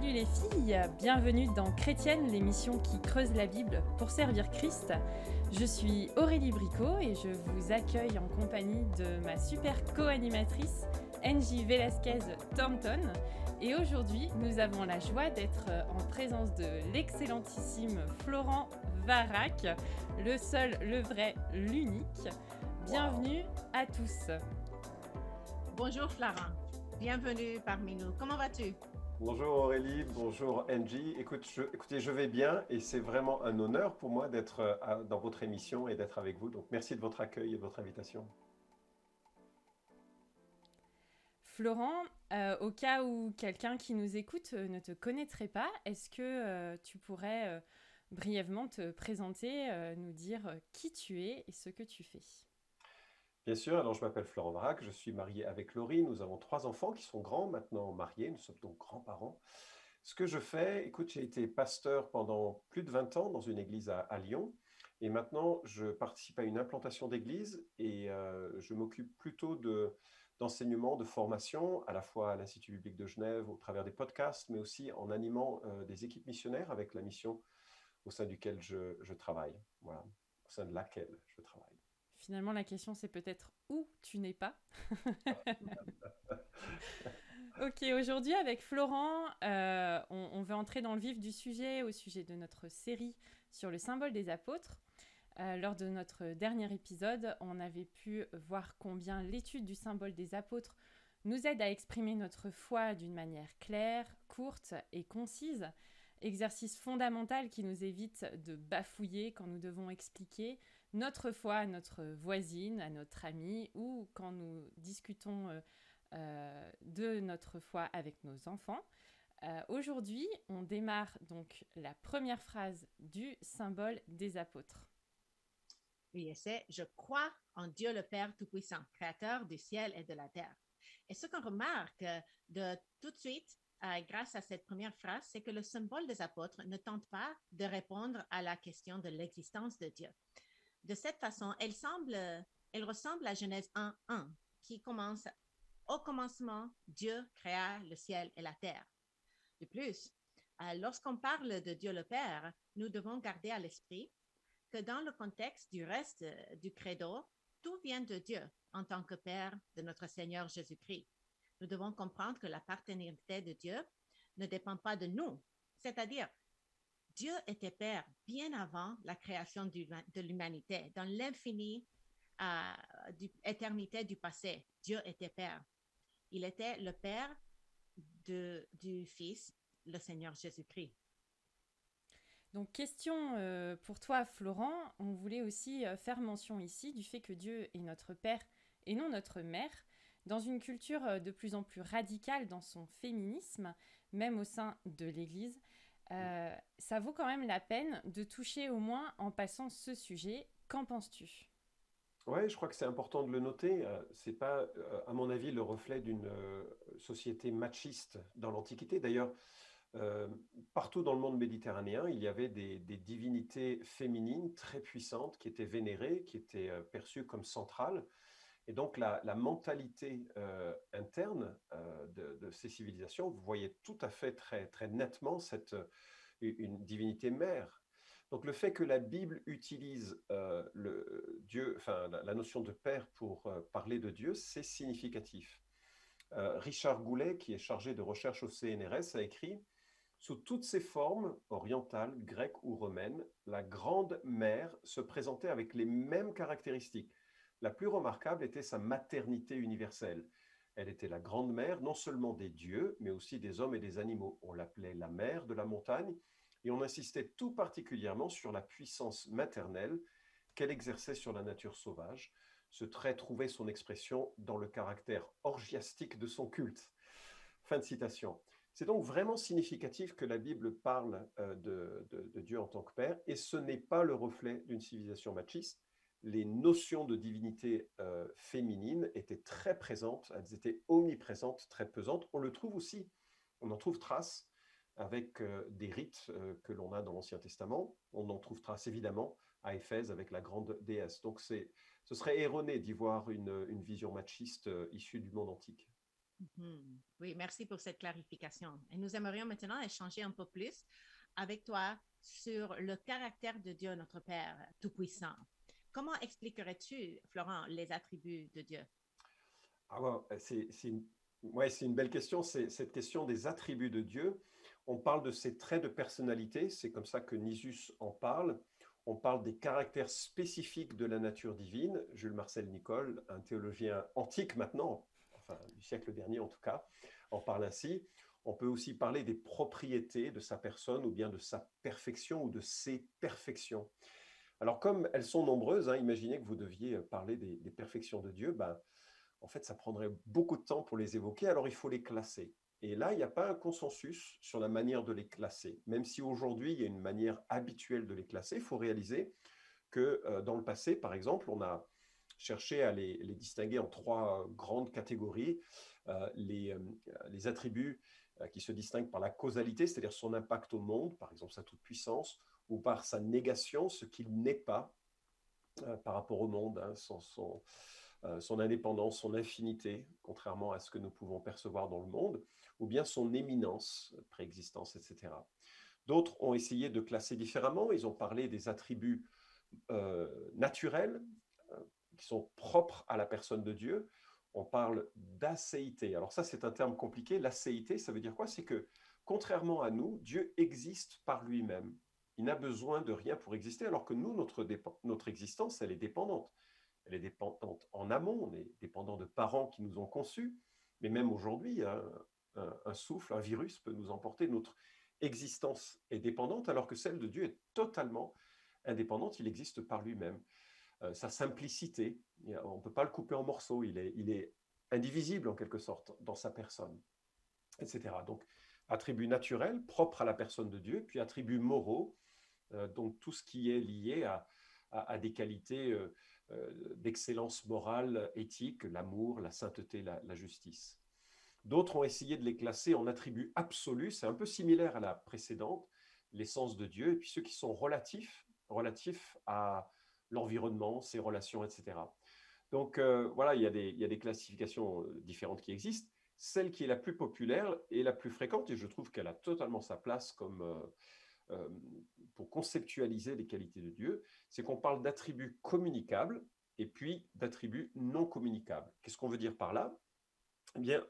Salut les filles, bienvenue dans Chrétienne, l'émission qui creuse la Bible pour servir Christ. Je suis Aurélie Bricot et je vous accueille en compagnie de ma super co-animatrice Angie Velasquez Thornton. Et aujourd'hui, nous avons la joie d'être en présence de l'excellentissime Florent Varac, le seul, le vrai, l'unique. Bienvenue à tous. Bonjour Florent, bienvenue parmi nous. Comment vas-tu? Bonjour Aurélie, bonjour Angie. Écoutez, je vais bien et c'est vraiment un honneur pour moi d'être euh, dans votre émission et d'être avec vous. Donc merci de votre accueil et de votre invitation. Florent, euh, au cas où quelqu'un qui nous écoute euh, ne te connaîtrait pas, est-ce que tu pourrais brièvement te présenter, nous dire qui tu es et ce que tu fais? Bien sûr, alors je m'appelle Florent Varac, je suis marié avec Laurie, nous avons trois enfants qui sont grands maintenant mariés, nous sommes donc grands-parents. Ce que je fais, écoute, j'ai été pasteur pendant plus de 20 ans dans une église à, Lyon, et maintenant je participe à une implantation d'église et euh, je m'occupe plutôt de d'enseignement, de formation, à la fois à l'Institut biblique de Genève, au travers des podcasts, mais aussi en animant euh, des équipes missionnaires avec la mission au sein duquel je, je travaille, voilà, au sein de laquelle je travaille. Finalement, la question, c'est peut-être où tu n'es pas. ok, aujourd'hui, avec Florent, euh, on, veut entrer dans le vif du sujet, au sujet de notre série sur le symbole des apôtres. Euh, lors de notre dernier épisode, on avait pu voir combien l'étude du symbole des apôtres nous aide à exprimer notre foi d'une manière claire, courte et concise, exercice fondamental qui nous évite de bafouiller quand nous devons expliquer, notre foi à notre voisine, à notre amie, ou quand nous discutons euh, euh, de notre foi avec nos enfants. Euh, aujourd'hui, on démarre donc la première phrase du symbole des apôtres. Oui, c'est Je crois en Dieu le Père Tout-Puissant, Créateur du ciel et de la terre. Et ce qu'on remarque de tout de suite, grâce à cette première phrase, c'est que le symbole des apôtres ne tente pas de répondre à la question de l'existence de Dieu. De cette façon, elle, semble, elle ressemble à Genèse 1.1, qui commence Au commencement, Dieu créa le ciel et la terre. De plus, euh, lorsqu'on parle de Dieu le Père, nous devons garder à l'esprit que dans le contexte du reste euh, du credo, tout vient de Dieu en tant que Père de notre Seigneur Jésus-Christ. Nous devons comprendre que la paternité de Dieu ne dépend pas de nous, c'est-à-dire Dieu était Père bien avant la création de l'humanité. Dans l'infini euh, éternité du passé, Dieu était Père. Il était le Père de, du Fils, le Seigneur Jésus-Christ. Donc, question euh, pour toi, Florent. On voulait aussi euh, faire mention ici du fait que Dieu est notre Père et non notre Mère. Dans une culture euh, de plus en plus radicale dans son féminisme, même au sein de l'Église, euh, ça vaut quand même la peine de toucher au moins en passant ce sujet. Qu'en penses-tu? Oui, je crois que c'est important de le noter. Euh, c'est pas, euh, à mon avis, le reflet d'une société machiste dans l'Antiquité. D'ailleurs, partout dans le monde méditerranéen, il y avait des, divinités féminines très puissantes qui étaient vénérées, qui étaient perçues comme centrales. Et donc la, mentalité euh, interne euh, de, ces civilisations, vous voyez tout à fait très, très nettement cette, euh, une divinité mère. Donc le fait que la Bible utilise Dieu, enfin, la, notion de père pour parler de Dieu, c'est significatif. Richard Goulet, qui est chargé de recherche au CNRS, a écrit Sous toutes ses formes, orientales, grecques ou romaines, la grande mère se présentait avec les mêmes caractéristiques la plus remarquable était sa maternité universelle. Elle était la grande mère non seulement des dieux, mais aussi des hommes et des animaux. On l'appelait la mère de la montagne, et on insistait tout particulièrement sur la puissance maternelle qu'elle exerçait sur la nature sauvage. Ce trait trouvait son expression dans le caractère orgiastique de son culte. Fin de citation. C'est donc vraiment significatif que la Bible parle euh, de, de Dieu en tant que Père, et ce n'est pas le reflet d'une civilisation machiste, les notions de divinité euh, féminine étaient très présentes, elles étaient omniprésentes, très pesantes. On le trouve aussi, on en trouve trace avec euh, des rites euh, que l'on a dans l'Ancien Testament. On en trouve trace évidemment à Éphèse avec la grande déesse. Donc ce serait erroné d'y voir une, vision machiste issue du monde antique. Mhm. Oui, merci pour cette clarification. Et nous aimerions maintenant échanger un peu plus avec toi sur le caractère de Dieu, notre Père Tout-Puissant. Comment expliquerais-tu, Florent, les attributs de Dieu? Ah c'est une, une belle question. C'est cette question des attributs de Dieu. On parle de ses traits de personnalité, c'est comme ça que Nisus en parle. On parle des caractères spécifiques de la nature divine. Jules Marcel Nicole, un théologien antique maintenant, enfin du siècle dernier en tout cas, en parle ainsi. On peut aussi parler des propriétés de sa personne ou bien de sa perfection ou de ses perfections. Alors comme elles sont nombreuses, hein, imaginez que vous deviez parler des, perfections de Dieu, ben, en fait ça prendrait beaucoup de temps pour les évoquer, alors il faut les classer. Et là, il n'y a pas un consensus sur la manière de les classer. Même si aujourd'hui, il y a une manière habituelle de les classer, il faut réaliser que euh, dans le passé, par exemple, on a cherché à les, distinguer en trois grandes catégories. Euh, euh, les, attributs qui se distinguent par la causalité, c'est-à-dire son impact au monde, par exemple sa toute-puissance, ou par sa négation, ce qu'il n'est pas par rapport au monde, hein, son, son indépendance, son infinité, contrairement à ce que nous pouvons percevoir dans le monde ou bien son éminence, préexistence, etc. D'autres ont essayé de classer différemment. Ils ont parlé des attributs euh, naturels euh, qui sont propres à la personne de Dieu. On parle d'acéité. Alors ça, c'est un terme compliqué. L'acéité, ça veut dire quoi? C'est que, contrairement à nous, Dieu existe par lui-même. Il n'a besoin de rien pour exister, alors que nous, notre, notre existence, elle est dépendante. Elle est dépendante en amont, on est dépendant de parents qui nous ont conçus, mais même aujourd'hui, un, souffle, un virus peut nous emporter. Notre existence est dépendante alors que celle de Dieu est totalement indépendante. Il existe par lui-même. Euh, sa simplicité, on ne peut pas le couper en morceaux. Il est, il est indivisible en quelque sorte dans sa personne, etc. Donc, attributs naturels propres à la personne de Dieu, puis attributs moraux, donc tout ce qui est lié à, des qualités euh, d'excellence morale, éthique, l'amour, la sainteté, la justice. D'autres ont essayé de les classer en attributs absolus, c'est un peu similaire à la précédente, l'essence de Dieu, et puis ceux qui sont relatifs, relatifs à l'environnement, ses relations, etc. Donc euh, voilà, il y, a des, classifications euh, différentes qui existent. Celle qui est la plus populaire et la plus fréquente, et je trouve qu'elle a totalement sa place comme, euh, pour conceptualiser les qualités de Dieu, c'est qu'on parle d'attributs communicables et puis d'attributs non communicables. Qu'est-ce qu'on veut dire par là? Eh bien,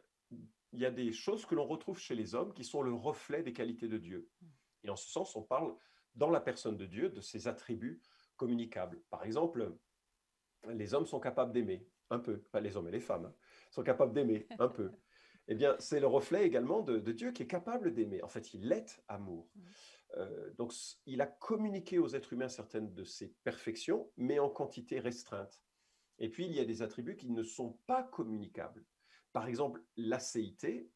il y a des choses que l'on retrouve chez les hommes qui sont le reflet des qualités de Dieu. Et en ce sens, on parle dans la personne de Dieu de ses attributs communicables. Par exemple, les hommes sont capables d'aimer un peu, pas les hommes et les femmes, hein, sont capables d'aimer un peu. Eh bien, c'est le reflet également de, Dieu qui est capable d'aimer. En fait, il est amour. Euh, donc, il a communiqué aux êtres humains certaines de ses perfections, mais en quantité restreinte. Et puis, il y a des attributs qui ne sont pas communicables. Par exemple, l'acéité,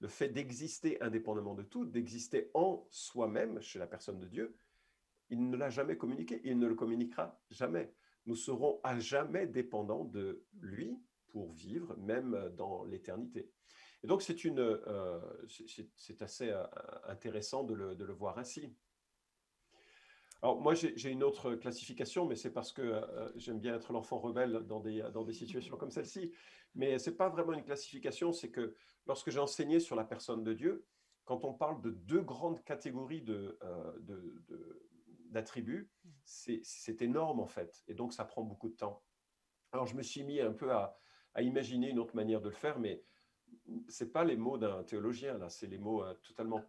le fait d'exister indépendamment de tout, d'exister en soi-même chez la personne de Dieu, il ne l'a jamais communiqué, il ne le communiquera jamais. Nous serons à jamais dépendants de lui pour vivre, même dans l'éternité. Et donc, c'est euh, assez euh, intéressant de le, voir ainsi. Alors moi, j'ai une autre classification, mais c'est parce que euh, j'aime bien être l'enfant rebelle dans des, dans des situations comme celle-ci. Mais ce n'est pas vraiment une classification, c'est que lorsque j'ai enseigné sur la personne de Dieu, quand on parle de deux grandes catégories d'attributs, de, de, c'est énorme en fait. Et donc, ça prend beaucoup de temps. Alors, je me suis mis un peu à, à imaginer une autre manière de le faire, mais ce n'est pas les mots d'un théologien, là, c'est les mots euh, totalement,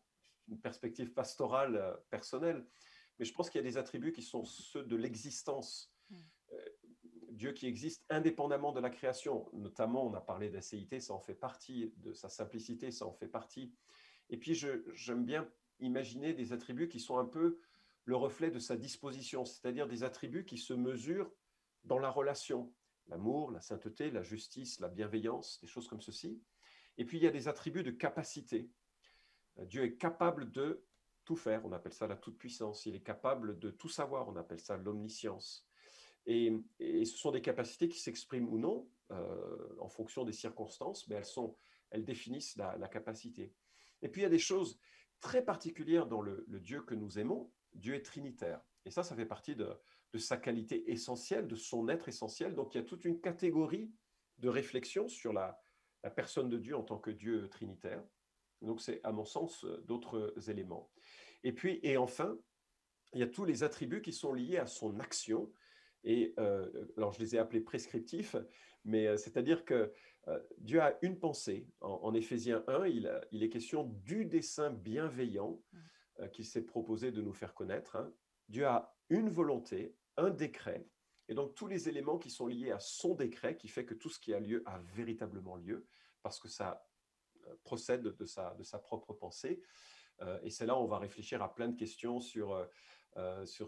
une perspective pastorale euh, personnelle. Mais je pense qu'il y a des attributs qui sont ceux de l'existence. Mm. Euh, Dieu qui existe indépendamment de la création. Notamment, on a parlé d'acéité, ça en fait partie, de sa simplicité, ça en fait partie. Et puis, j'aime bien imaginer des attributs qui sont un peu le reflet de sa disposition, c'est-à-dire des attributs qui se mesurent dans la relation. L'amour, la sainteté, la justice, la bienveillance, des choses comme ceci. Et puis, il y a des attributs de capacité. Dieu est capable de tout faire, on appelle ça la toute-puissance. Il est capable de tout savoir, on appelle ça l'omniscience. Et, ce sont des capacités qui s'expriment ou non euh, en fonction des circonstances, mais elles, sont, elles définissent la, capacité. Et puis il y a des choses très particulières dans le, Dieu que nous aimons. Dieu est trinitaire. Et ça, ça fait partie de, sa qualité essentielle, de son être essentiel. Donc il y a toute une catégorie de réflexion sur la, la personne de Dieu en tant que Dieu trinitaire. Donc c'est à mon sens d'autres éléments. Et puis, et enfin, il y a tous les attributs qui sont liés à son action. Et alors je les ai appelés prescriptifs, mais c'est-à-dire que Dieu a une pensée. En, Éphésiens 1, il, il, est question du dessein bienveillant qu'il s'est proposé de nous faire connaître. Hein. Dieu a une volonté, un décret, et donc tous les éléments qui sont liés à son décret, qui fait que tout ce qui a lieu a véritablement lieu, parce que ça euh, procède de sa, de sa propre pensée. Euh, et c'est là où on va réfléchir à plein de questions sur, euh, sur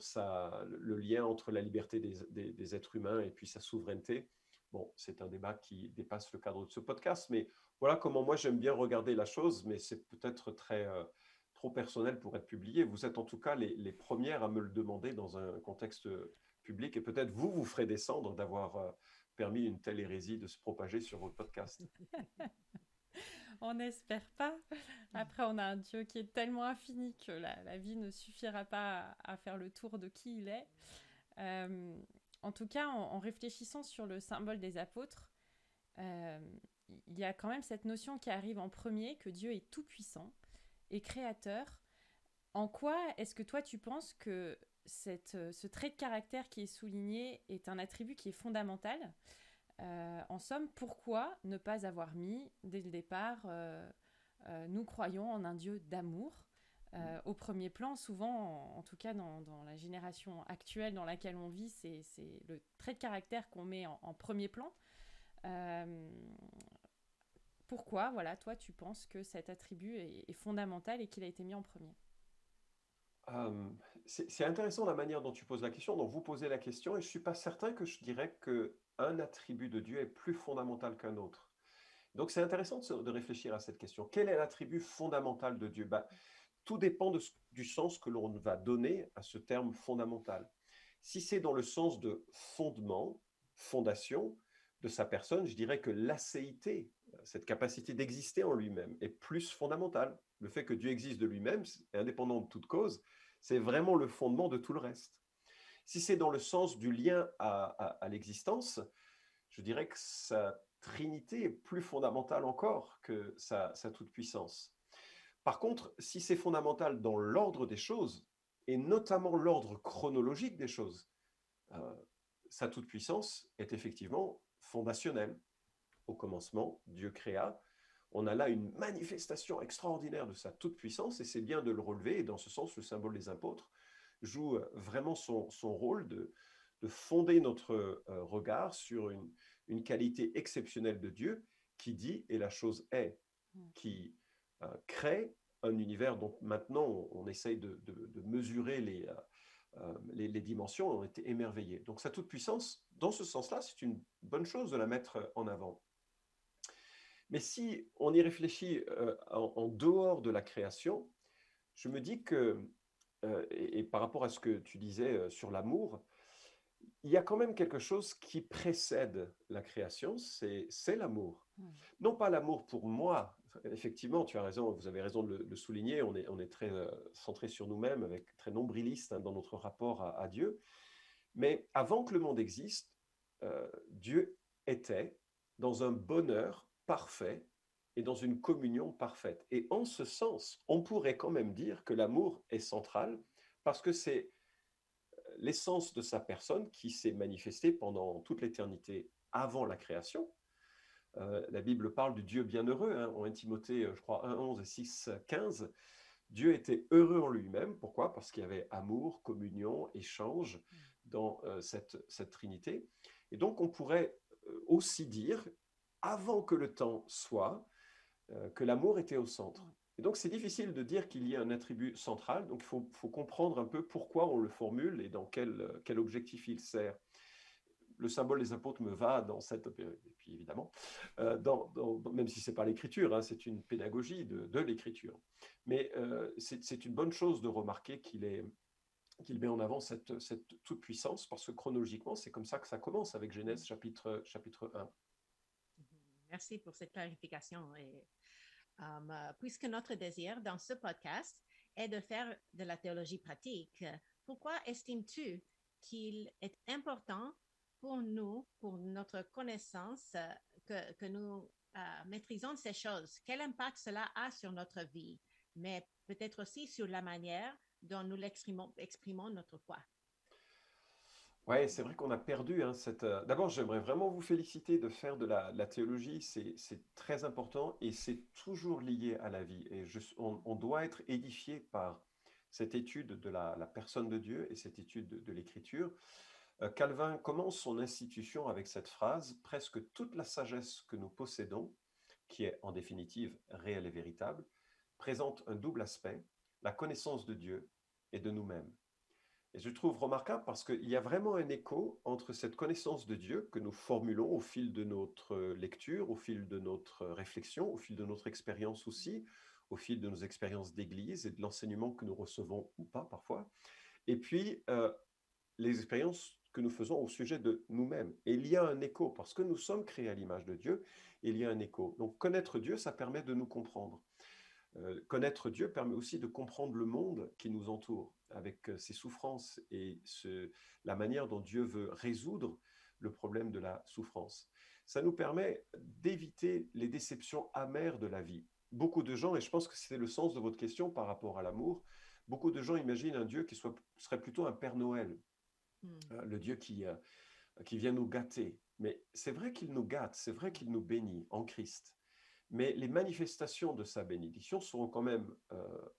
le lien entre la liberté des, des, êtres humains et puis sa souveraineté. Bon, c'est un débat qui dépasse le cadre de ce podcast, mais voilà comment moi j'aime bien regarder la chose, mais c'est peut-être très trop personnel pour être publié. Vous êtes en tout cas les, premières à me le demander dans un contexte public et peut-être vous vous ferez descendre d'avoir permis une telle hérésie de se propager sur votre podcast. on n'espère pas. Après, on a un Dieu qui est tellement infini que la, vie ne suffira pas à, faire le tour de qui il est. Euh, en tout cas, en, réfléchissant sur le symbole des apôtres, euh, il y a quand même cette notion qui arrive en premier, que Dieu est tout-puissant et créateur. En quoi est-ce que toi tu penses que cette, ce trait de caractère qui est souligné est un attribut qui est fondamental. Euh, en somme, pourquoi ne pas avoir mis dès le départ euh, euh, nous croyons en un Dieu d'amour? Au premier plan, souvent, en, tout cas dans, la génération actuelle dans laquelle on vit, c'est le trait de caractère qu'on met en, premier plan. pourquoi, voilà, toi, tu penses que cet attribut est, fondamental et qu'il a été mis en premier? C'est intéressant la manière dont tu poses la question, dont vous posez la question, et je ne suis pas certain que je dirais que un attribut de Dieu est plus fondamental qu'un autre. Donc c'est intéressant de, réfléchir à cette question. Quel est l'attribut fondamental de Dieu? Bah, Tout dépend du sens que l'on va donner à ce terme fondamental. Si c'est dans le sens de fondement, fondation de sa personne, je dirais que l'acéité, cette capacité d'exister en lui-même, est plus fondamentale. Le fait que Dieu existe de lui-même, indépendant de toute cause, c'est vraiment le fondement de tout le reste. Si c'est dans le sens du lien à, l'existence, je dirais que sa trinité est plus fondamentale encore que sa, toute-puissance. Par contre, si c'est fondamental dans l'ordre des choses, et notamment l'ordre chronologique des choses, euh, sa toute-puissance est effectivement fondationnelle. Au commencement, Dieu créa. On a là une manifestation extraordinaire de sa toute-puissance, et c'est bien de le relever, et dans ce sens, le symbole des apôtres joue euh, vraiment son, rôle de, fonder notre euh, regard sur une, qualité exceptionnelle de Dieu qui dit et la chose est, mmh. qui euh, crée un univers dont maintenant on, essaye de, mesurer les, les, dimensions, on était émerveillés. Donc sa toute-puissance, dans ce sens-là, c'est une bonne chose de la mettre en avant. Mais si on y réfléchit en, dehors de la création, je me dis que euh, et, par rapport à ce que tu disais euh, sur l'amour, il y a quand même quelque chose qui précède la création, c'est l'amour. Non pas l'amour pour moi, effectivement, tu as raison, vous avez raison de le, souligner, on est, on est très euh, centré sur nous-mêmes, avec très nombriliste hein, dans notre rapport à, Dieu. Mais avant que le monde existe, Dieu était dans un bonheur parfait et dans une communion parfaite. Et en ce sens, on pourrait quand même dire que l'amour est central parce que c'est euh, l'essence de sa personne qui s'est manifestée pendant toute l'éternité avant la création. Euh, la Bible parle du Dieu bienheureux, hein, en Timothée, euh, je crois, 1, 11 et 6, 15. Dieu était heureux en lui-même. Pourquoi? Parce qu'il y avait amour, communion, échange dans cette, cette Trinité. Et donc, on pourrait aussi dire, avant que le temps soit, euh, que l'amour était au centre. Et donc, c'est difficile de dire qu'il y a un attribut central. Donc, il faut, comprendre un peu pourquoi on le formule et dans quel, quel objectif il sert. Le symbole des apôtres me va dans cette... Et puis, évidemment, euh, même si ce n'est pas l'écriture, hein, c'est une pédagogie de, l'écriture. Mais euh, c'est une bonne chose de remarquer qu'il est qu'il met en avant cette, cette toute-puissance, parce que chronologiquement, c'est comme ça que ça commence avec Genèse chapitre, chapitre 1. Merci pour cette clarification. Um, euh, puisque notre désir dans ce podcast est de faire de la théologie pratique, pourquoi estimes-tu qu'il est important pour nous, pour notre connaissance, que, que nous euh, maîtrisons ces choses, quel impact cela a sur notre vie, mais peut-être aussi sur la manière dont nous exprimons notre foi? Oui, c'est vrai qu'on a perdu hein, cette. Euh, d'abord, j'aimerais vraiment vous féliciter de faire de la, théologie. C'est très important et c'est toujours lié à la vie. Et on, doit être édifié par cette étude de la, personne de Dieu et cette étude de, de l'Écriture. Euh, Calvin commence son institution avec cette phrase, Presque toute la sagesse que nous possédons, qui est en définitive réelle et véritable, présente un double aspect, la connaissance de Dieu et de nous-mêmes. Et je trouve remarquable parce qu'il y a vraiment un écho entre cette connaissance de Dieu que nous formulons au fil de notre lecture, au fil de notre réflexion, au fil de notre expérience aussi, au fil de nos expériences d'église et de l'enseignement que nous recevons ou pas parfois, et puis euh, les expériences que nous faisons au sujet de nous-mêmes. Et il y a un écho, parce que nous sommes créés à l'image de Dieu, il y a un écho. Donc connaître Dieu, ça permet de nous comprendre. Euh, connaître Dieu permet aussi de comprendre le monde qui nous entoure, avec euh, ses souffrances et ce- la manière dont Dieu veut résoudre le problème de la souffrance. Ça nous permet d'éviter les déceptions amères de la vie. Beaucoup de gens, et je pense que c'est le sens de votre question par rapport à l'amour, beaucoup de gens imaginent un Dieu qui soit, serait plutôt un Père Noël, Hmm. euh, le Dieu qui, euh, qui vient nous gâter. Mais c'est vrai qu'il nous gâte, c'est vrai qu'il nous bénit en Christ. Mais les manifestations de sa bénédiction seront quand même euh,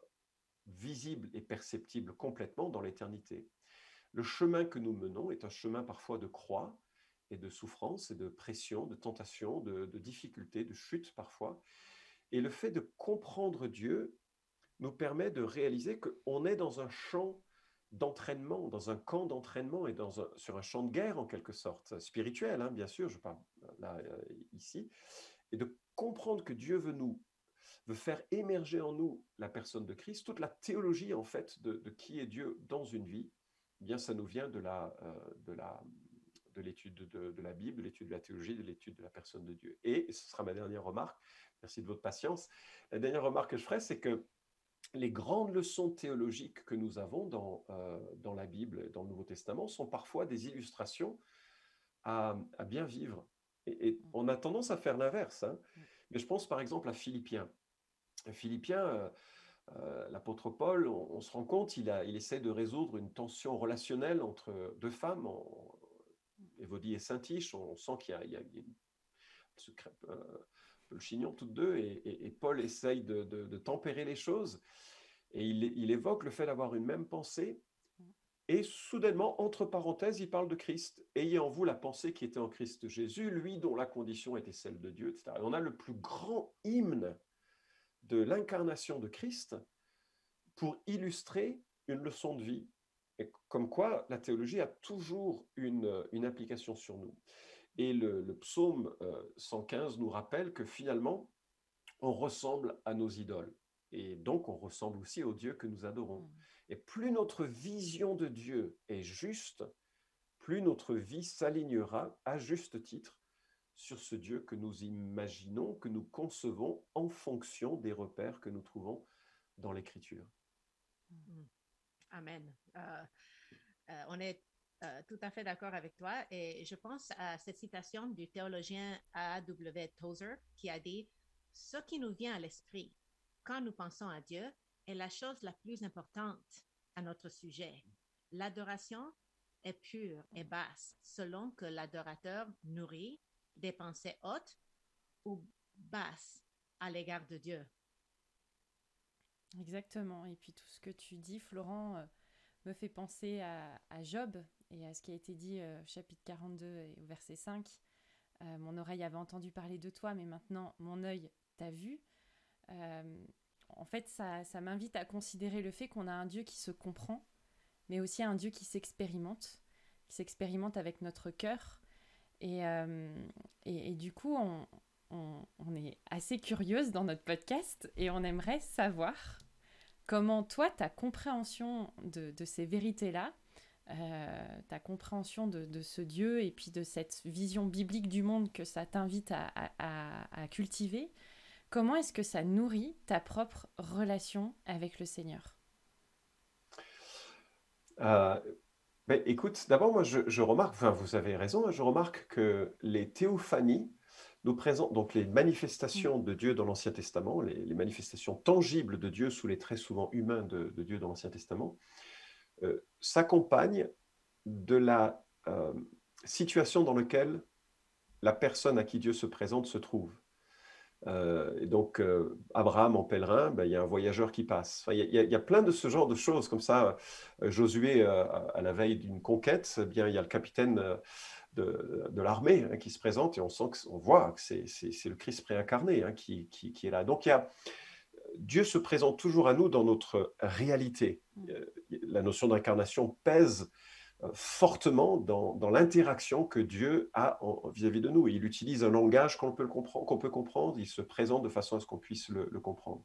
visibles et perceptibles complètement dans l'éternité. Le chemin que nous menons est un chemin parfois de croix et de souffrance et de pression, de tentation, de, de difficultés, de chute parfois. Et le fait de comprendre Dieu nous permet de réaliser qu'on est dans un champ d'entraînement, dans un camp d'entraînement et sur un champ de guerre en quelque sorte, spirituel, hein, bien sûr, je parle là euh, ici, et de comprendre que Dieu veut nous veut faire émerger en nous la personne de Christ, toute la théologie en fait de, de qui est Dieu dans une vie, eh bien ça nous vient de la euh, de la de l'étude de, de la Bible, de l'étude de la théologie, de l'étude de la personne de Dieu. Et, et ce sera ma dernière remarque. Merci de votre patience. La dernière remarque que je ferai, c'est que les grandes leçons théologiques que nous avons dans, euh, dans la Bible, et dans le Nouveau Testament, sont parfois des illustrations à, à bien vivre. Et, et on a tendance à faire l'inverse. hein. Mais je pense par exemple à Philippiens. Philippiens, euh, euh, l'apôtre Paul, on, se rend compte, il, a, essaie de résoudre une tension relationnelle entre deux femmes, en, Évodie et Saint-Tiche. On sent qu'il y a, une- se crêpent, euh, le chignon toutes deux, et, Paul essaye de, tempérer les choses. Et il évoque le fait d'avoir une même pensée. Et soudainement, entre parenthèses, il parle de Christ. Ayez en vous la pensée qui était en Christ Jésus, lui dont la condition était celle de Dieu, etc. Et on a le plus grand hymne de l'incarnation de Christ pour illustrer une leçon de vie. Comme quoi, la théologie a toujours une, application sur nous. Et le, psaume euh, 115 nous rappelle que finalement, on ressemble à nos idoles. Et donc, on ressemble aussi au Dieu que nous adorons. Et plus notre vision de Dieu est juste, plus notre vie s'alignera à juste titre sur ce Dieu que nous imaginons, que nous concevons en fonction des repères que nous trouvons dans l'Écriture. Amen. Euh, euh, on est euh, tout à fait d'accord avec toi et je pense à cette citation du théologien A.W. Tozer qui a dit Ce qui nous vient à l'esprit quand nous pensons à Dieu est la chose la plus importante à notre sujet. L'adoration est pure et basse selon que l'adorateur nourrit des pensées hautes ou basses à l'égard de Dieu. Exactement. Et puis tout ce que tu dis, Florent, euh, me fait penser à, Job et à ce qui a été dit euh, au chapitre 42 et au verset 5. Euh, mon oreille avait entendu parler de toi, mais maintenant mon œil t'a vu. En fait, ça, ça m'invite à considérer le fait qu'on a un Dieu qui se comprend, mais aussi un Dieu qui s'expérimente, qui s'expérimente avec notre cœur. Et, euh, du coup, on, on, est assez curieuse dans notre podcast et on aimerait savoir comment toi, ta compréhension de, ces vérités-là, euh, ta compréhension de, ce Dieu et puis de cette vision biblique du monde que ça t'invite à- à cultiver, comment est-ce que ça nourrit ta propre relation avec le Seigneur? Euh, ben, écoute, d'abord, moi, je, je remarque, enfin, vous avez raison, hein, je remarque que les théophanies nous présente donc les manifestations de Dieu dans l'Ancien Testament, les, manifestations tangibles de Dieu sous les traits souvent humains de, Dieu dans l'Ancien Testament, euh, s'accompagnent de la euh, situation dans laquelle la personne à qui Dieu se présente se trouve. Euh, et donc, Abraham en pèlerin, ben, il y a un voyageur qui passe. Il y, a plein de ce genre de choses comme ça. Josué, à la veille d'une conquête, eh bien, il y a le capitaine de, l'armée hein, qui se présente et on sent qu'on voit que c'est le Christ préincarné hein, qui, qui, est là. Donc y a, Dieu se présente toujours à nous dans notre réalité. Mm. Euh, la notion d'incarnation pèse euh, fortement dans, dans l'interaction que Dieu a vis-à-vis de nous. Il utilise un langage qu'on peut, peut comprendre, il se présente de façon à ce qu'on puisse le, comprendre.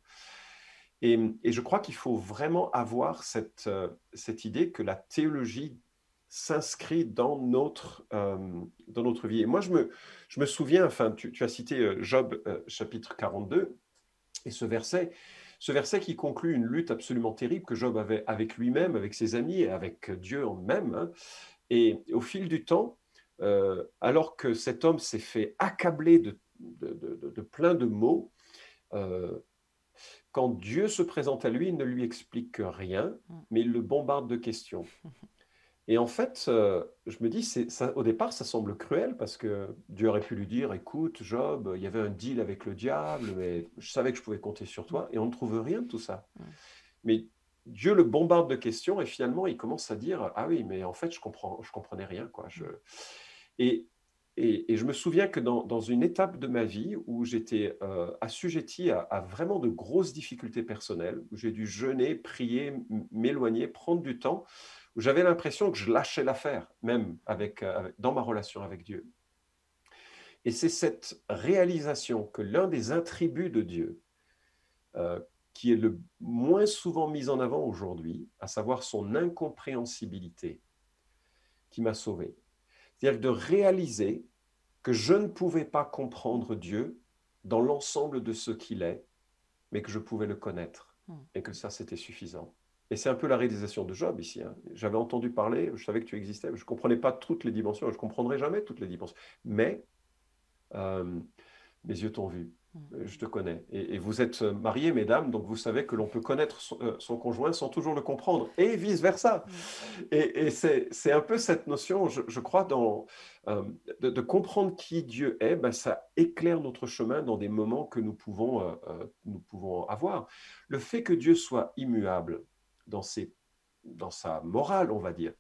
Et, et, je crois qu'il faut vraiment avoir cette, euh, cette idée que la théologie s'inscrit dans notre, euh, dans notre vie. Et moi, je me, je me souviens, enfin, tu, as cité euh, Job chapitre 42, et ce verset, ce verset qui conclut une lutte absolument terrible que Job avait avec lui-même, avec ses amis et avec Dieu en même. Hein. Et au fil du temps, alors que cet homme s'est fait accabler de, de, de, plein de mots, quand Dieu se présente à lui, il ne lui explique rien, mm. mais il le bombarde de questions. Et en fait, euh, je me dis, ça, au départ, ça semble cruel parce que Dieu aurait pu lui dire, écoute, Job, il y avait un deal avec le diable, mais je savais que je pouvais compter sur toi, et on ne trouve rien de tout ça. Mais Dieu le bombarde de questions et finalement, il commence à dire, ah oui, mais en fait, je comprends, je comprenais rien, quoi. Je... Et, et, je me souviens que dans, une étape de ma vie où j'étais euh, assujetti à, vraiment de grosses difficultés personnelles, où j'ai dû jeûner, prier, m'éloigner, prendre du temps, où j'avais l'impression que je lâchais l'affaire, même avec, euh, dans ma relation avec Dieu. Et c'est cette réalisation que l'un des attributs de Dieu, euh, qui est le moins souvent mis en avant aujourd'hui, à savoir son incompréhensibilité, qui m'a sauvé. C'est-à-dire de réaliser que je ne pouvais pas comprendre Dieu dans l'ensemble de ce qu'il est, mais que je pouvais le connaître hmm. et que ça, c'était suffisant. Et c'est un peu la réalisation de Job ici. Hein. J'avais entendu parler, je savais que tu existais, je ne comprenais pas toutes les dimensions, je ne comprendrai jamais toutes les dimensions. Mais euh, mes yeux t'ont vu. Je te connais. Et, vous êtes mariés, mesdames, donc vous savez que l'on peut connaître son, euh, conjoint sans toujours le comprendre, et vice-versa. Et, c'est un peu cette notion, je, crois, dans, euh, de, comprendre qui Dieu est, ben, ça éclaire notre chemin dans des moments que nous pouvons, nous pouvons avoir. Le fait que Dieu soit immuable, dans, ses, dans sa morale, on va dire.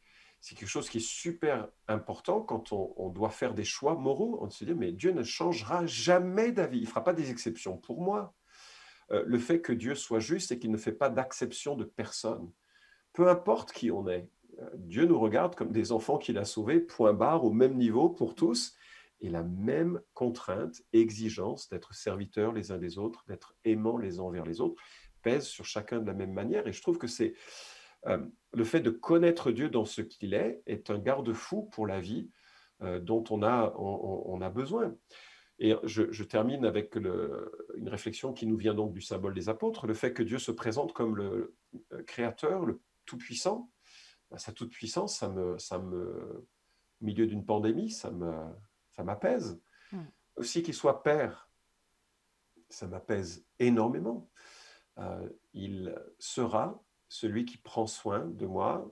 C'est quelque chose qui est super important quand on, doit faire des choix moraux. On se dit, mais Dieu ne changera jamais d'avis. Il ne fera pas des exceptions pour moi. Euh, le fait que Dieu soit juste et qu'il ne fait pas d'acception de personne. Peu importe qui on est, euh, Dieu nous regarde comme des enfants qu'il a sauvés, point barre, au même niveau pour tous, et la même contrainte, exigence d'être serviteurs les uns des autres, d'être aimants les uns envers les autres pèse sur chacun de la même manière. Et je trouve que c'est le fait de connaître Dieu dans ce qu'il est est un garde-fou pour la vie euh, dont on a, on, a besoin. Et je, termine avec le, une réflexion qui nous vient donc du symbole des apôtres, le fait que Dieu se présente comme le euh, créateur, le tout-puissant. Bah, sa toute-puissance, ça me, ça me, au milieu d'une pandémie, ça me, ça m'apaise. Mmh. Aussi qu'il soit père, ça m'apaise énormément. Euh, il sera celui qui prend soin de moi,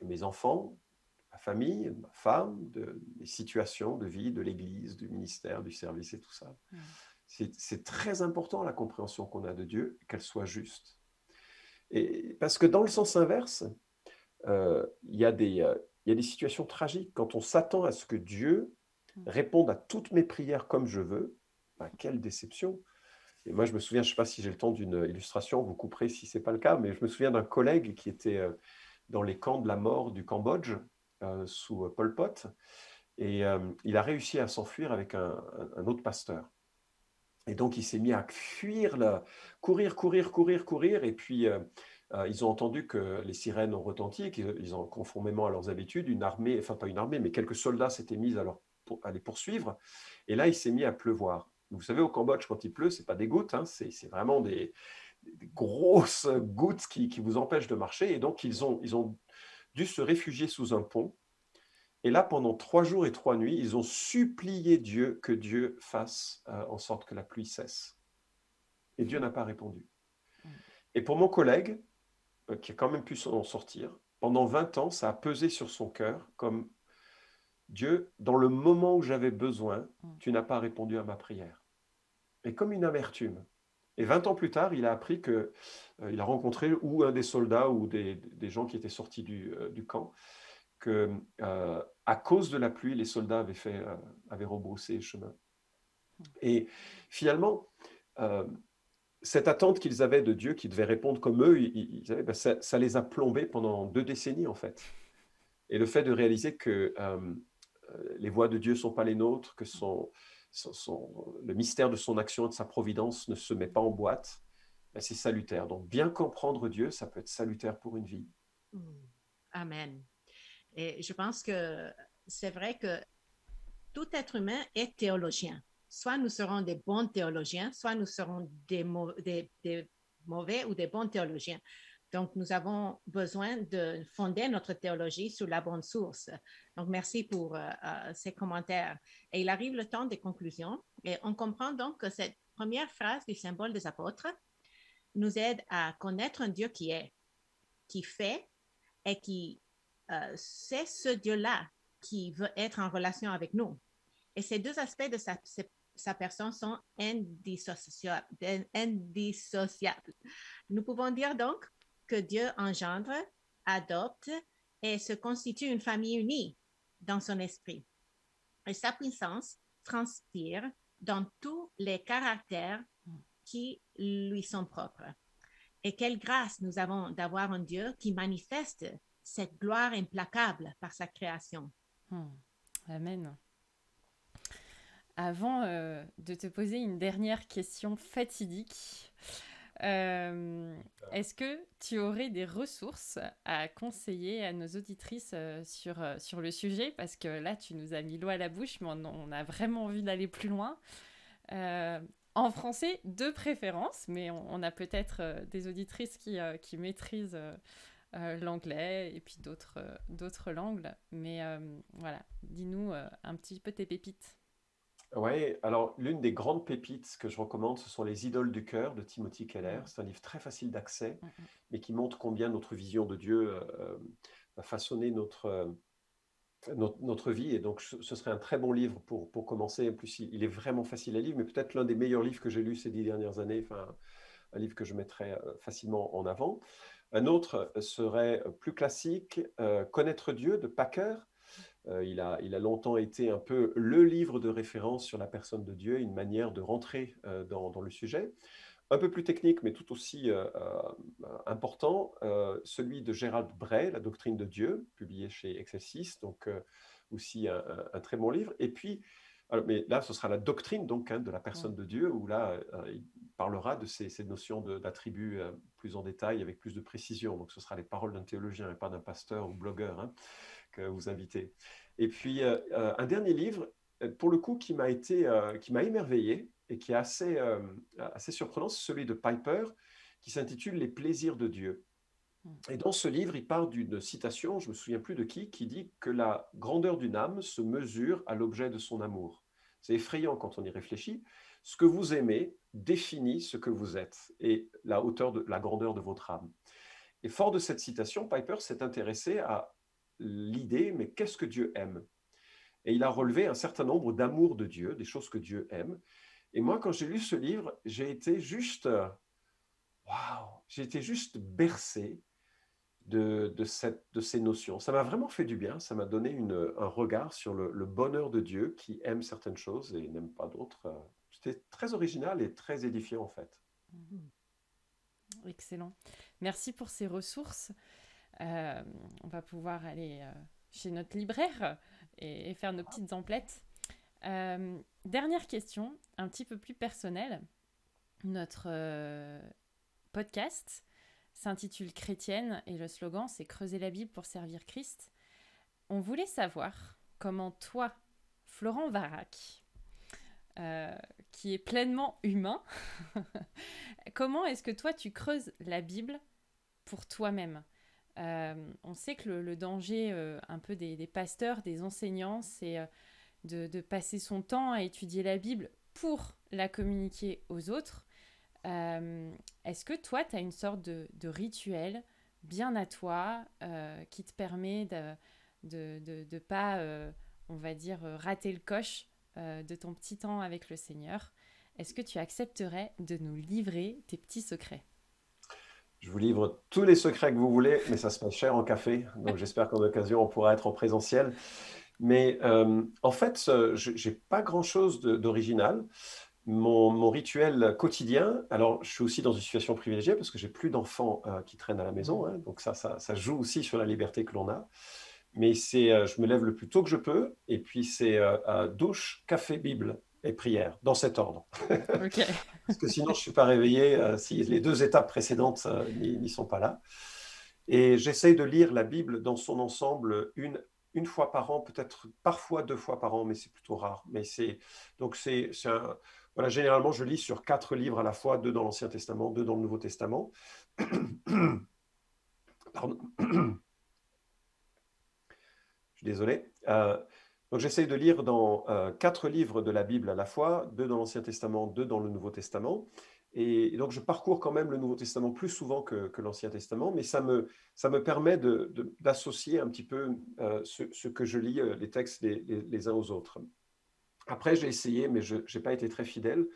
de mes enfants, de ma famille, de ma femme, de mes situations de vie, de l'Église, du ministère, du service et tout ça. C'est très important la compréhension qu'on a de Dieu, qu'elle soit juste. Et parce que dans le sens inverse, euh, il y, euh, y, a des situations tragiques. Quand on s'attend à ce que Dieu réponde à toutes mes prières comme je veux, ben, quelle déception. Et moi, je me souviens, je ne sais pas si j'ai le temps d'une illustration, vous couperez si ce n'est pas le cas, mais je me souviens d'un collègue qui était euh, dans les camps de la mort du Cambodge euh, sous euh, Pol Pot. Et il a réussi à s'enfuir avec un, autre pasteur. Et donc, il s'est mis à fuir, courir, courir, courir, courir. Et puis, ils ont entendu que les sirènes ont retenti, qu'ils ont, conformément à leurs habitudes, une armée, enfin pas une armée, mais quelques soldats s'étaient mis à les poursuivre. Et là, il s'est mis à pleuvoir. Vous savez, au Cambodge, quand il pleut, ce n'est pas des gouttes, hein, c'est vraiment des, grosses gouttes qui, vous empêchent de marcher. Et donc, ils ont, ils ont dû se réfugier sous un pont. Et là, pendant trois jours et trois nuits, ils ont supplié Dieu que Dieu fasse euh, en sorte que la pluie cesse. Et Dieu n'a pas répondu. Et pour mon collègue, euh, qui a quand même pu s'en sortir, pendant 20 ans, ça a pesé sur son cœur comme Dieu, dans le moment où j'avais besoin, tu n'as pas répondu à ma prière. Et comme une amertume. Et 20 ans plus tard, il a appris que euh, a rencontré ou un des soldats ou des, gens qui étaient sortis du, du camp que euh, à cause de la pluie, les soldats avaient, fait, euh, avaient rebroussé chemin. Et finalement, euh, cette attente qu'ils avaient de Dieu, qui devait répondre comme eux, ils, ben, ça, les a plombés pendant deux décennies en fait. Et le fait de réaliser que les voies de Dieu ne sont pas les nôtres, que son, le mystère de son action et de sa providence ne se met pas en boîte, ben, c'est salutaire. Donc bien comprendre Dieu, ça peut être salutaire pour une vie. Mmh. Amen. Et je pense que c'est vrai que tout être humain est théologien. Soit nous serons des bons théologiens, soit nous serons des, mauvais ou des bons théologiens. Donc, nous avons besoin de fonder notre théologie sur la bonne source. Donc, merci pour euh, euh, ces commentaires. Et il arrive le temps des conclusions. Et on comprend donc que cette première phrase du symbole des apôtres nous aide à connaître un Dieu qui est, qui fait et qui euh, c'est ce Dieu-là qui veut être en relation avec nous. Et ces deux aspects de sa, personne sont indissociables. Nous pouvons dire donc que Dieu engendre, adopte et se constitue une famille unie dans son esprit. Et sa puissance transpire dans tous les caractères qui lui sont propres. Et quelle grâce nous avons d'avoir un Dieu qui manifeste cette gloire implacable par sa création. Hmm. Amen. Avant euh, de te poser une dernière question fatidique, euh, est-ce que tu aurais des ressources à conseiller à nos auditrices euh, sur, sur le sujet? Parce que là, tu nous as mis l'eau à la bouche, mais on, a vraiment envie d'aller plus loin. en français, de préférence, mais on, a peut-être des auditrices qui, qui maîtrisent euh, l'anglais et puis d'autres euh, langues. Mais euh, voilà, dis-nous un petit peu tes pépites. Oui, alors l'une des grandes pépites que je recommande, ce sont Les Idoles du cœur de Timothy Keller. Mm. C'est un livre très facile d'accès, mm, mm. mais qui montre combien notre vision de Dieu va façonner notre, notre, vie. Et donc, ce serait un très bon livre pour, pour commencer. En plus, il, est vraiment facile à lire, mais peut-être l'un des meilleurs livres que j'ai lus ces dix dernières années. Enfin, un livre que je mettrais facilement en avant. Un autre serait plus classique, euh, Connaître Dieu de Packer. Euh, il, a, il, a, longtemps été un peu le livre de référence sur la personne de Dieu, une manière de rentrer euh, dans, le sujet. Un peu plus technique, mais tout aussi important, celui de Gérald Bray, La doctrine de Dieu, publié chez Excelsis, donc aussi un, très bon livre. Et puis, mais là, ce sera la doctrine donc hein, de la personne de Dieu, où là, il parlera de ces, notions d'attributs plus en détail, avec plus de précision. Donc, ce sera les paroles d'un théologien et pas d'un pasteur ou blogueur hein, que vous invitez. Et puis, euh, euh, un dernier livre, euh, pour le coup, qui m'a été, qui m'a émerveillé et qui est assez, assez surprenant, c'est celui de Piper, qui s'intitule Les plaisirs de Dieu. Et dans ce livre, il part d'une citation, je me souviens plus de qui, qui dit que la grandeur d'une âme se mesure à l'objet de son amour. C'est effrayant quand on y réfléchit. Ce que vous aimez définit ce que vous êtes et la hauteur de la grandeur de votre âme. Et fort de cette citation, Piper s'est intéressé à l'idée, mais qu'est-ce que Dieu aime? Et il a relevé un certain nombre d'amours de Dieu, des choses que Dieu aime. Et moi, quand j'ai lu ce livre, j'ai été juste, waouh, j'ai été juste bercé de, cette, de, ces notions. Ça m'a vraiment fait du bien, ça m'a donné une, un regard sur le, bonheur de Dieu qui aime certaines choses et n'aime pas d'autres. C'était très original et très édifiant en fait. Mhm. Excellent. Merci pour ces ressources. Euh, on va pouvoir aller euh, chez notre libraire et, faire nos petites emplettes. Euh, dernière question, un petit peu plus personnelle. Notre podcast s'intitule Chrétienne et le slogan c'est Creuser la Bible pour servir Christ. On voulait savoir comment toi, Florent Varac, qui est pleinement humain. Comment est-ce que toi tu creuses la Bible pour toi-même? On sait que le, danger un peu des, pasteurs, des enseignants, c'est de, passer son temps à étudier la Bible pour la communiquer aux autres. Est-ce que toi, tu as une sorte de, rituel bien à toi qui te permet de ne pas, on va dire, rater le coche de ton petit temps avec le Seigneur? Est-ce que tu accepterais de nous livrer tes petits secrets? Je vous livre tous les secrets que vous voulez, mais ça se passe cher en café. Donc j'espère qu'en occasion, on pourra être en présentiel. Mais euh, en fait, je n'ai pas grand-chose d'original. Mon, rituel quotidien, alors je suis aussi dans une situation privilégiée parce que j'ai plus d'enfants euh, qui traînent à la maison, hein. donc ça, ça, joue aussi sur la liberté que l'on a. Mais c'est, euh, je me lève le plus tôt que je peux, et puis c'est douche, café, Bible et prière, dans cet ordre. Parce que sinon, je ne suis pas réveillé euh, si les deux étapes précédentes euh, n'y sont pas là. Et j'essaye de lire la Bible dans son ensemble une, une fois par an, peut-être parfois deux fois par an, mais c'est plutôt rare. Mais c'est donc c'est voilà, généralement je lis sur quatre livres à la fois, deux dans l'Ancien Testament, deux dans le Nouveau Testament. Pardon. je suis désolé. Euh, donc j'essaye de lire dans euh, quatre livres de la Bible à la fois, deux dans l'Ancien Testament, deux dans le Nouveau Testament. Et, donc je parcours quand même le Nouveau Testament plus souvent que, l'Ancien Testament, mais ça me, ça me permet d'associer un petit peu euh, ce, que je lis, euh, les textes les, uns aux autres. Après, j'ai essayé, mais je n'ai pas été très fidèle,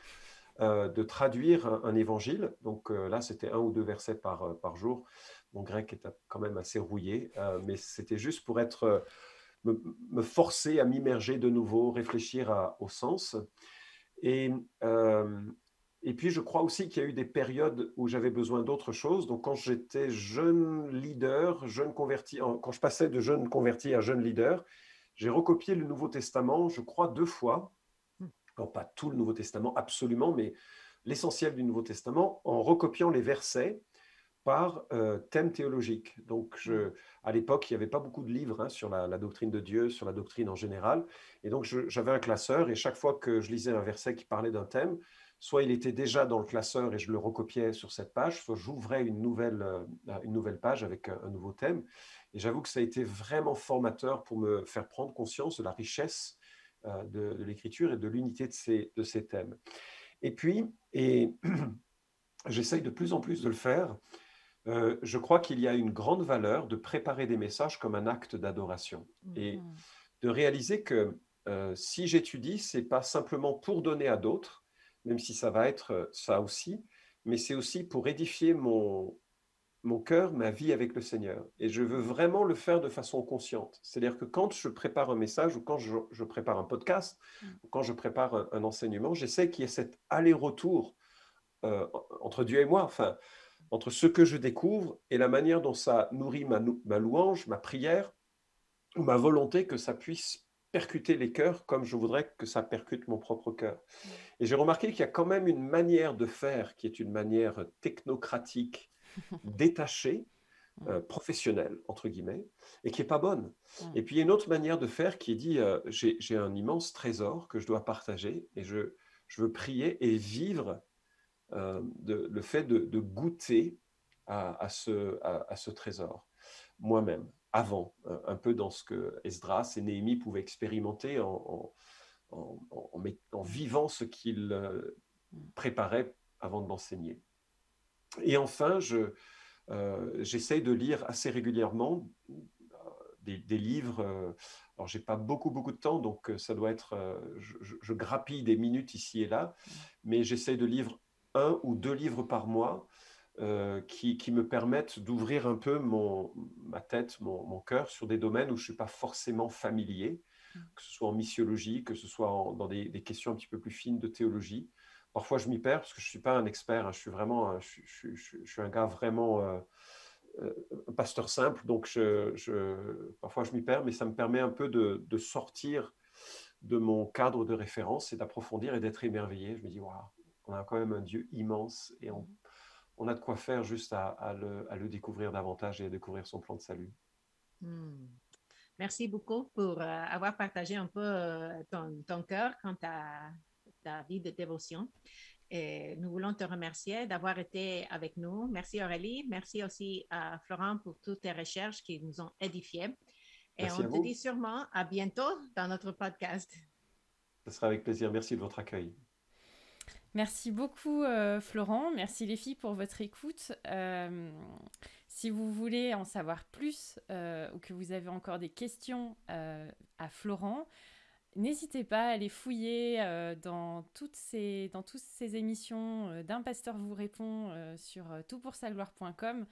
de traduire un, évangile. Donc là, c'était un ou deux versets par jour. Mon grec est quand même assez rouillé, mais c'était juste pour être me, forcer à m'immerger de nouveau, réfléchir au sens. Et, euh, et puis, je crois aussi qu'il y a eu des périodes où j'avais besoin d'autre chose. Donc, quand j'étais jeune leader, jeune converti, quand je passais de jeune converti à jeune leader, j'ai recopié le Nouveau Testament, je crois, deux fois. Non, pas tout le Nouveau Testament, absolument, mais l'essentiel du Nouveau Testament, en recopiant les versets par euh, thème théologique. Donc, je, mmh. à l'époque, il n'y avait pas beaucoup de livres hein, sur la, doctrine de Dieu, sur la doctrine en général. Et donc, j'avais un classeur et chaque fois que je lisais un verset qui parlait d'un thème, soit il était déjà dans le classeur et je le recopiais sur cette page, soit j'ouvrais une nouvelle, euh, une nouvelle page avec un, nouveau thème. Et j'avoue que ça a été vraiment formateur pour me faire prendre conscience de la richesse euh, de, de l'écriture et de l'unité de ces, de ces thèmes. Et puis, et j'essaye de plus en plus de le faire, euh, je crois qu'il y a une grande valeur de préparer des messages comme un acte d'adoration et mhm. de réaliser que euh, si j'étudie, c'est pas simplement pour donner à d'autres, même si ça va être euh, ça aussi, mais c'est aussi pour édifier mon, mon cœur, ma vie avec le Seigneur. Et je veux vraiment le faire de façon consciente. C'est-à-dire que quand je prépare un message ou quand je, prépare un podcast mm. ou quand je prépare un, enseignement, j'essaie qu'il y ait cet aller-retour entre Dieu et moi. Enfin, entre ce que je découvre et la manière dont ça nourrit ma, louange, ma prière, ou ma volonté que ça puisse percuter les cœurs comme je voudrais que ça percute mon propre cœur. Et j'ai remarqué qu'il y a quand même une manière de faire qui est une manière technocratique, détachée, euh, professionnelle, entre guillemets, et qui n'est pas bonne. Et puis il y a une autre manière de faire qui est dit, euh, j'ai un immense trésor que je dois partager et je, je veux prier et vivre de, le fait de, goûter à, ce, à, ce, trésor moi-même, avant, euh, un peu dans ce que Esdras et Néhémie pouvaient expérimenter en, en, en, vivant ce qu'ils euh, préparaient avant de l'enseigner. Et enfin, je, j'essaye de lire assez régulièrement des, livres. alors, j'ai pas beaucoup, beaucoup de temps, donc ça doit être. Je, je, grappille des minutes ici et là, mais j'essaye de lire un ou deux livres par mois euh, qui, qui, me permettent d'ouvrir un peu mon, ma tête, mon, mon cœur sur des domaines où je ne suis pas forcément familier, mm. que ce soit en missiologie, que ce soit dans des, des, questions un petit peu plus fines de théologie. Parfois, je m'y perds parce que je ne suis pas un expert, hein. je, suis vraiment, je, je, suis un gars vraiment euh, euh, un pasteur simple, donc je, parfois je m'y perds, mais ça me permet un peu de, de sortir de mon cadre de référence et d'approfondir et d'être émerveillé. Je me dis, waouh, on a quand même un Dieu immense et on, a de quoi faire juste à, le, découvrir davantage et à découvrir son plan de salut. Hmm. Merci beaucoup pour euh, avoir partagé un peu euh, ton, cœur quant à ta vie de dévotion. Et nous voulons te remercier d'avoir été avec nous. Merci Aurélie. Merci aussi à Florent pour toutes tes recherches qui nous ont édifiés. Et on te dit sûrement à bientôt dans notre podcast. Ce sera avec plaisir. Merci de votre accueil. Merci beaucoup, euh, Florent. Merci les filles pour votre écoute. Euh, si vous voulez en savoir plus euh, ou que vous avez encore des questions à Florent, n'hésitez pas à aller fouiller dans, toutes ces, dans toutes ces émissions d'un pasteur vous répond sur toutpoursagloire.com.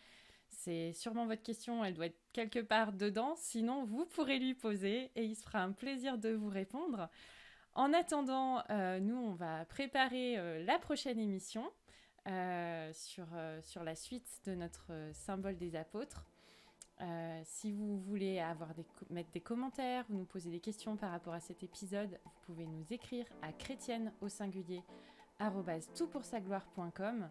C'est sûrement votre question, elle doit être quelque part dedans. Sinon, vous pourrez lui poser et il se fera un plaisir de vous répondre. En attendant, euh, nous, on va préparer euh, la prochaine émission euh, sur, la suite de notre symbole des apôtres. si vous voulez avoir mettre des commentaires ou nous poser des questions par rapport à cet épisode, vous pouvez nous écrire à chrétienne au singulier toutpoursagloire.com.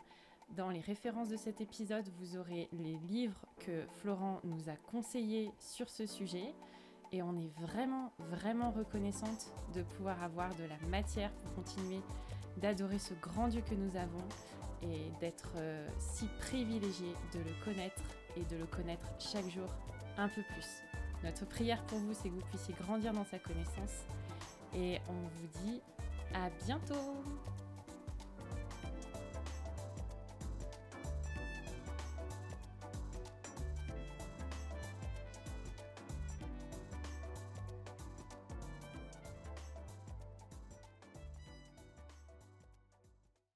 Dans les références de cet épisode, vous aurez les livres que Florent nous a conseillés sur ce sujet. Et on est vraiment, vraiment reconnaissante de pouvoir avoir de la matière pour continuer d'adorer ce grand Dieu que nous avons et d'être euh, si privilégié de le connaître et de le connaître chaque jour un peu plus. Notre prière pour vous, c'est que vous puissiez grandir dans sa connaissance. Et on vous dit à bientôt